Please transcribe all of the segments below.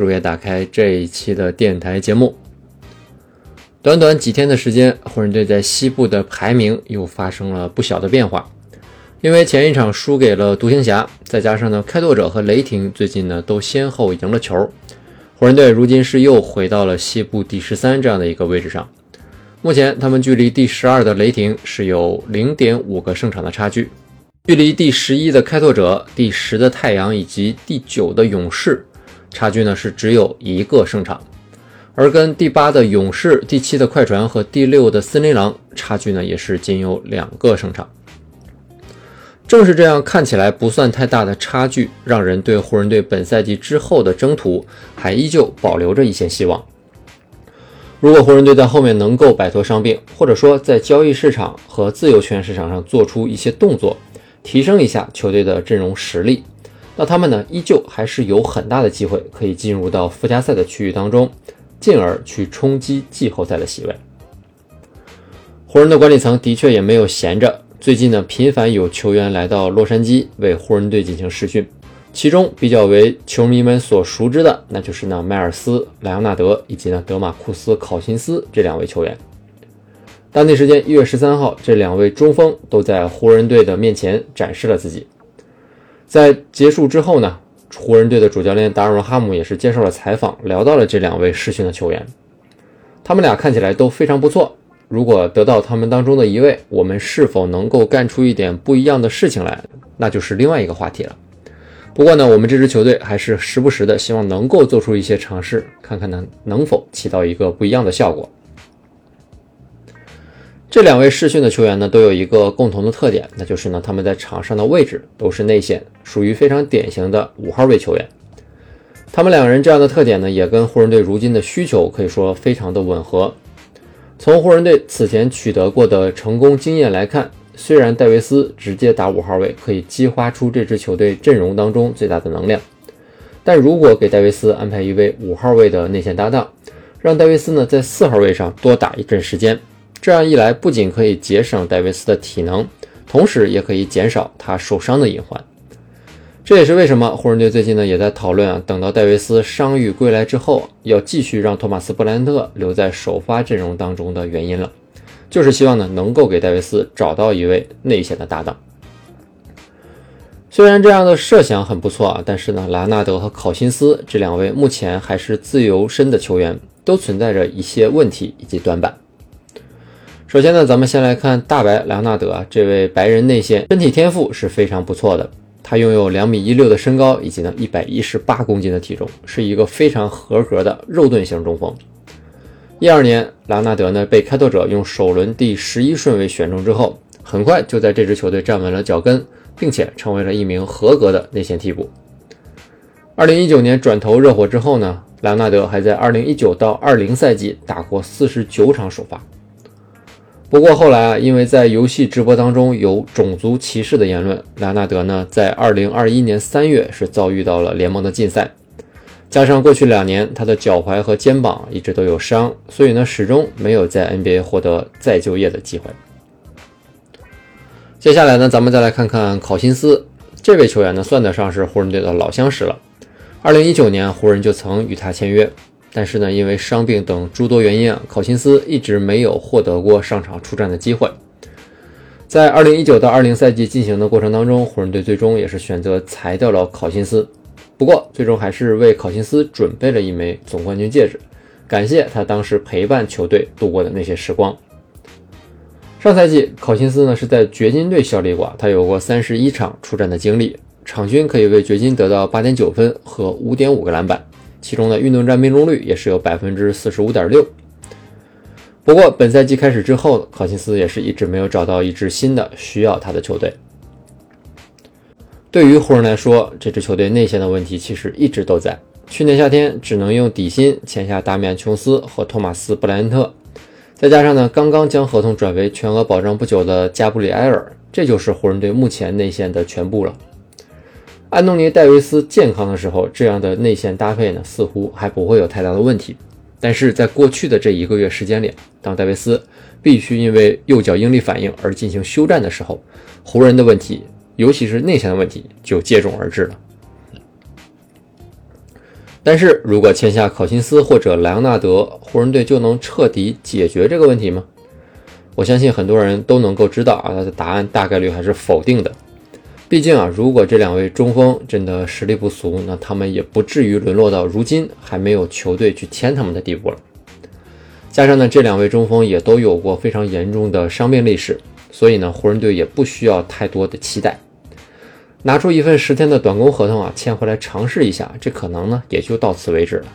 如约打开这一期的电台节目。短短几天的时间，湖人队在西部的排名又发生了不小的变化。因为前一场输给了独行侠，再加上呢开拓者和雷霆最近呢都先后赢了球，湖人队如今是又回到了西部第十三这样的一个位置上。目前他们距离第十二的雷霆是有零点五个胜场的差距，距离第十一的开拓者、第十的太阳以及第九的勇士差距呢是只有一个胜场。而跟第八的勇士、第七的快船和第六的森林狼差距呢，也是仅有两个胜场。正是这样看起来不算太大的差距，让人对湖人队本赛季之后的征途还依旧保留着一线希望。如果湖人队在后面能够摆脱伤病，或者说在交易市场和自由球员市场上做出一些动作，提升一下球队的阵容实力，那他们呢，依旧还是有很大的机会可以进入到附加赛的区域当中。进而去冲击季后赛的席位。湖人的管理层的确也没有闲着，最近呢频繁有球员来到洛杉矶为湖人队进行试训，其中比较为球迷们所熟知的，那就是呢迈尔斯、莱昂纳德以及呢德马库斯考辛斯这两位球员。当地时间一月十三号，这两位中锋都在湖人队的面前展示了自己。在结束之后呢？湖人队的主教练达尔文·哈姆也是接受了采访，聊到了这两位试训的球员。他们俩看起来都非常不错。如果得到他们当中的一位，我们是否能够干出一点不一样的事情来，那就是另外一个话题了。不过呢，我们这支球队还是时不时的希望能够做出一些尝试，看看呢能否起到一个不一样的效果。这两位试训的球员呢，都有一个共同的特点，那就是呢，他们在场上的位置都是内线，属于非常典型的五号位球员。他们两个人这样的特点呢，也跟湖人队如今的需求可以说非常的吻合。从湖人队此前取得过的成功经验来看，虽然戴维斯直接打五号位可以激发出这支球队阵容当中最大的能量，但如果给戴维斯安排一位五号位的内线搭档，让戴维斯呢在四号位上多打一阵时间。这样一来，不仅可以节省戴维斯的体能，同时也可以减少他受伤的隐患。这也是为什么湖人队最近呢也在讨论啊，等到戴维斯伤愈归来之后，要继续让托马斯·布莱恩特留在首发阵容当中的原因了，就是希望呢能够给戴维斯找到一位内线的搭档。虽然这样的设想很不错啊，但是呢，莱纳德和考辛斯这两位目前还是自由身的球员，都存在着一些问题以及短板。首先呢，咱们先来看大白莱昂纳德啊这位白人内线，身体天赋是非常不错的。他拥有两米一六的身高，以及呢一百一十八公斤的体重，是一个非常合格的肉盾型中锋。一二年，莱昂纳德呢被开拓者用首轮第十一顺位选中之后，很快就在这支球队站稳了脚跟，并且成为了一名合格的内线替补。二零一九年转投热火之后呢，莱昂纳德还在二零一九到二零赛季打过四十九场首发。不过后来啊，因为在游戏直播当中有种族歧视的言论，莱纳德呢在二零二一年三月是遭遇到了联盟的禁赛，加上过去两年他的脚踝和肩膀一直都有伤，所以呢始终没有在 NBA 获得再就业的机会。接下来呢，咱们再来看看考辛斯这位球员呢，算得上是湖人队的老相识了。二零一九年湖人就曾与他签约。但是呢，因为伤病等诸多原因啊，考辛斯一直没有获得过上场出战的机会。在二零一九到二零赛季进行的过程当中，湖人队最终也是选择裁掉了考辛斯。不过，最终还是为考辛斯准备了一枚总冠军戒指，感谢他当时陪伴球队度过的那些时光。上赛季，考辛斯呢是在掘金队效力过，他有过三十一场出战的经历，场均可以为掘金得到八点九分和五点五个篮板。其中的运动战命中率也是有百分之四十五点六。不过本赛季开始之后，考辛斯也是一直没有找到一支新的需要他的球队。对于湖人来说，这支球队内线的问题其实一直都在。去年夏天只能用底薪签下达米安·琼斯和托马斯·布莱恩特，再加上呢刚刚将合同转为全额保障不久的加布里埃尔，这就是湖人队目前内线的全部了。安东尼·戴维斯健康的时候，这样的内线搭配呢似乎还不会有太大的问题。但是在过去的这一个月时间里，当戴维斯必须因为右脚应力反应而进行休战的时候，湖人的问题，尤其是内线的问题就接踵而至了。但是如果签下考辛斯或者莱昂纳德，湖人队就能彻底解决这个问题吗？我相信很多人都能够知道啊，他的答案大概率还是否定的。毕竟啊，如果这两位中锋真的实力不俗，那他们也不至于沦落到如今还没有球队去签他们的地步了。加上呢，这两位中锋也都有过非常严重的伤病历史，所以呢，湖人队也不需要太多的期待。拿出一份十天的短工合同啊，签回来尝试一下，这可能呢也就到此为止了。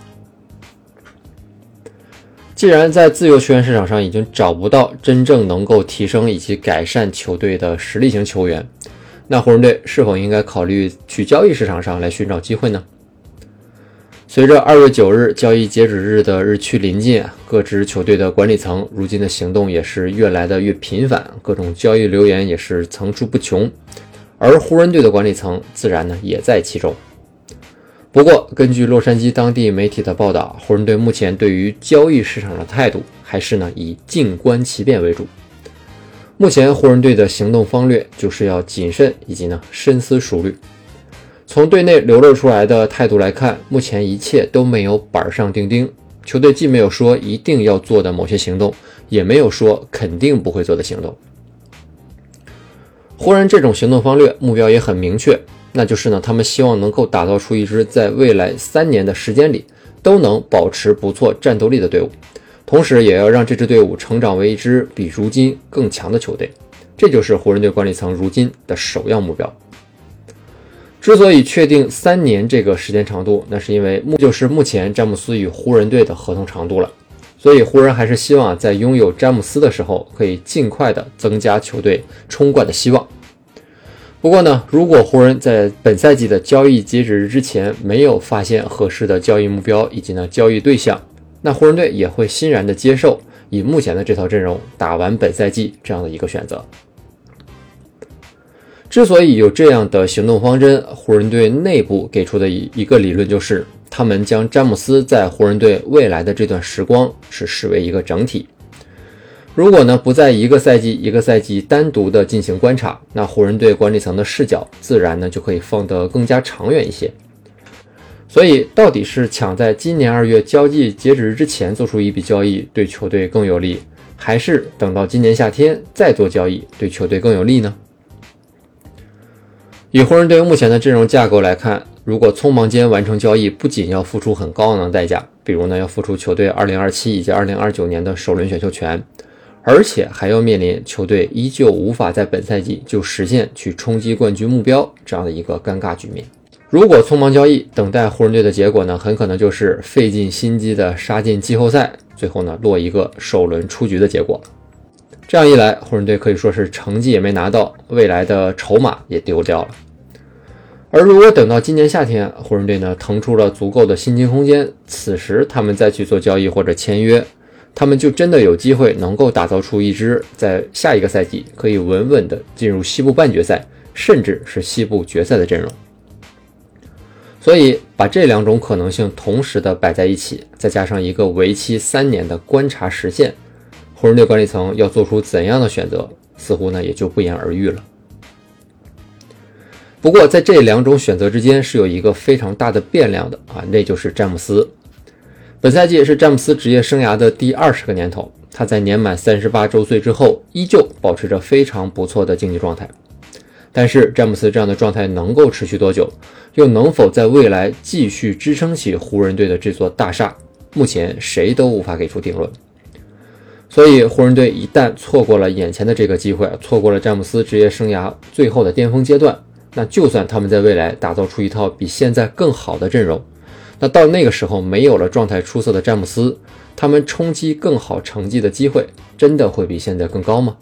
既然在自由球员市场上已经找不到真正能够提升以及改善球队的实力型球员，那湖人队是否应该考虑去交易市场上来寻找机会呢？随着二月九日交易截止日的日趋临近，各支球队的管理层如今的行动也是越来的越频繁，各种交易流言也是层出不穷。而湖人队的管理层自然呢也在其中。不过，根据洛杉矶当地媒体的报道，湖人队目前对于交易市场的态度还是呢以静观其变为主。目前，湖人队的行动方略就是要谨慎以及呢深思熟虑。从队内流露出来的态度来看，目前一切都没有板上钉钉。球队既没有说一定要做的某些行动，也没有说肯定不会做的行动。湖人这种行动方略目标也很明确，那就是呢，他们希望能够打造出一支在未来三年的时间里都能保持不错战斗力的队伍，同时也要让这支队伍成长为一支比如今更强的球队。这就是湖人队管理层如今的首要目标。之所以确定三年这个时间长度，那是因为目就是目前詹姆斯与湖人队的合同长度了。所以湖人还是希望在拥有詹姆斯的时候，可以尽快的增加球队冲冠的希望。不过呢，如果湖人在本赛季的交易截止日之前没有发现合适的交易目标以及呢交易对象，那湖人队也会欣然的接受以目前的这套阵容打完本赛季这样的一个选择。之所以有这样的行动方针，湖人队内部给出的一一个理论就是。他们将詹姆斯在湖人队未来的这段时光是视为一个整体。如果呢不在一个赛季一个赛季单独的进行观察，那湖人队管理层的视角自然呢就可以放得更加长远一些。所以，到底是抢在今年二月交易截止日之前做出一笔交易对球队更有利，还是等到今年夏天再做交易对球队更有利呢？以湖人队目前的阵容架构来看。如果匆忙间完成交易，不仅要付出很高昂的代价，比如呢要付出球队2027以及2029年的首轮选秀权，而且还要面临球队依旧无法在本赛季就实现去冲击冠军目标这样的一个尴尬局面。如果匆忙交易，等待湖人队的结果呢，很可能就是费尽心机的杀进季后赛，最后呢落一个首轮出局的结果。这样一来，湖人队可以说是成绩也没拿到，未来的筹码也丢掉了。而如果等到今年夏天，湖人队呢腾出了足够的薪金空间，此时他们再去做交易或者签约，他们就真的有机会能够打造出一支在下一个赛季可以稳稳的进入西部半决赛，甚至是西部决赛的阵容。所以，把这两种可能性同时的摆在一起，再加上一个为期三年的观察时限，湖人队管理层要做出怎样的选择，似乎呢也就不言而喻了。不过，在这两种选择之间是有一个非常大的变量的啊，那就是詹姆斯。本赛季是詹姆斯职业生涯的第二十个年头，他在年满三十八周岁之后，依旧保持着非常不错的竞技状态。但是，詹姆斯这样的状态能够持续多久，又能否在未来继续支撑起湖人队的这座大厦，目前谁都无法给出定论。所以，湖人队一旦错过了眼前的这个机会，错过了詹姆斯职业生涯最后的巅峰阶段。那就算他们在未来打造出一套比现在更好的阵容，那到那个时候没有了状态出色的詹姆斯，他们冲击更好成绩的机会真的会比现在更高吗？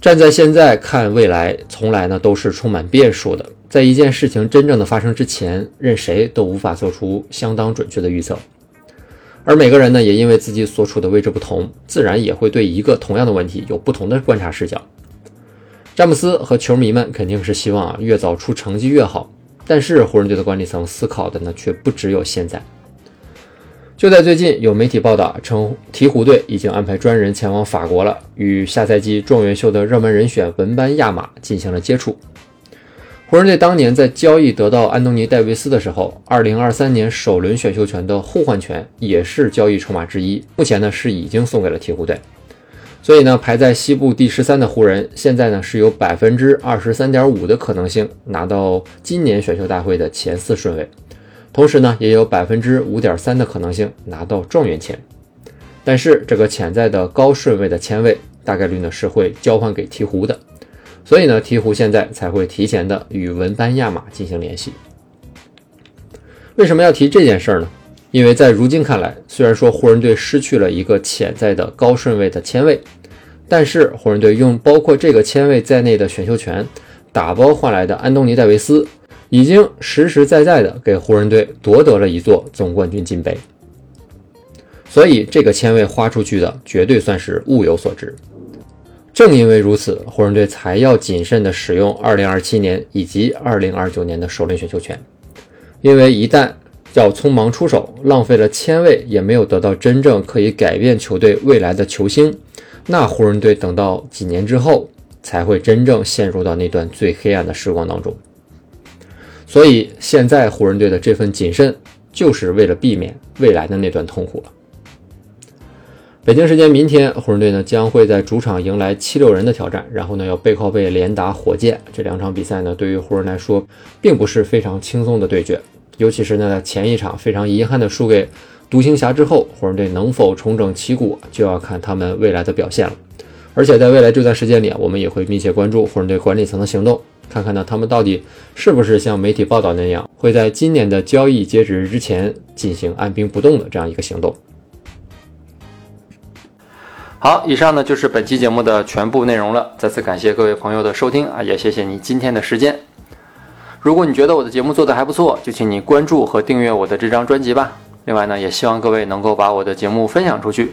站在现在看未来，从来呢都是充满变数的。在一件事情真正的发生之前，任谁都无法做出相当准确的预测。而每个人呢，也因为自己所处的位置不同，自然也会对一个同样的问题有不同的观察视角。詹姆斯和球迷们肯定是希望啊越早出成绩越好，但是湖人队的管理层思考的呢却不只有现在。就在最近，有媒体报道称，鹈鹕队已经安排专人前往法国了，与下赛季状元秀的热门人选文班亚马进行了接触。湖人队当年在交易得到安东尼·戴维斯的时候，2023年首轮选秀权的互换权也是交易筹码之一。目前呢是已经送给了鹈鹕队，所以呢排在西部第十三的湖人，现在呢是有百分之二十三点五的可能性拿到今年选秀大会的前四顺位，同时呢也有百分之五点三的可能性拿到状元签。但是这个潜在的高顺位的签位，大概率呢是会交换给鹈鹕的。所以呢，鹈鹕现在才会提前的与文班亚马进行联系。为什么要提这件事儿呢？因为在如今看来，虽然说湖人队失去了一个潜在的高顺位的签位，但是湖人队用包括这个签位在内的选秀权打包换来的安东尼戴维斯，已经实实在在的给湖人队夺得了一座总冠军金杯。所以这个签位花出去的绝对算是物有所值。正因为如此，湖人队才要谨慎地使用2027年以及2029年的首轮选秀权，因为一旦要匆忙出手，浪费了签位，也没有得到真正可以改变球队未来的球星，那湖人队等到几年之后，才会真正陷入到那段最黑暗的时光当中。所以，现在湖人队的这份谨慎，就是为了避免未来的那段痛苦了。北京时间明天，湖人队呢将会在主场迎来七六人的挑战，然后呢要背靠背连打火箭。这两场比赛呢，对于湖人来说，并不是非常轻松的对决。尤其是呢前一场非常遗憾的输给独行侠之后，湖人队能否重整旗鼓，就要看他们未来的表现了。而且在未来这段时间里，我们也会密切关注湖人队管理层的行动，看看呢他们到底是不是像媒体报道那样，会在今年的交易截止日之前进行按兵不动的这样一个行动。好，以上呢就是本期节目的全部内容了。再次感谢各位朋友的收听啊，也谢谢你今天的时间。如果你觉得我的节目做得还不错，就请你关注和订阅我的这张专辑吧。另外呢，也希望各位能够把我的节目分享出去，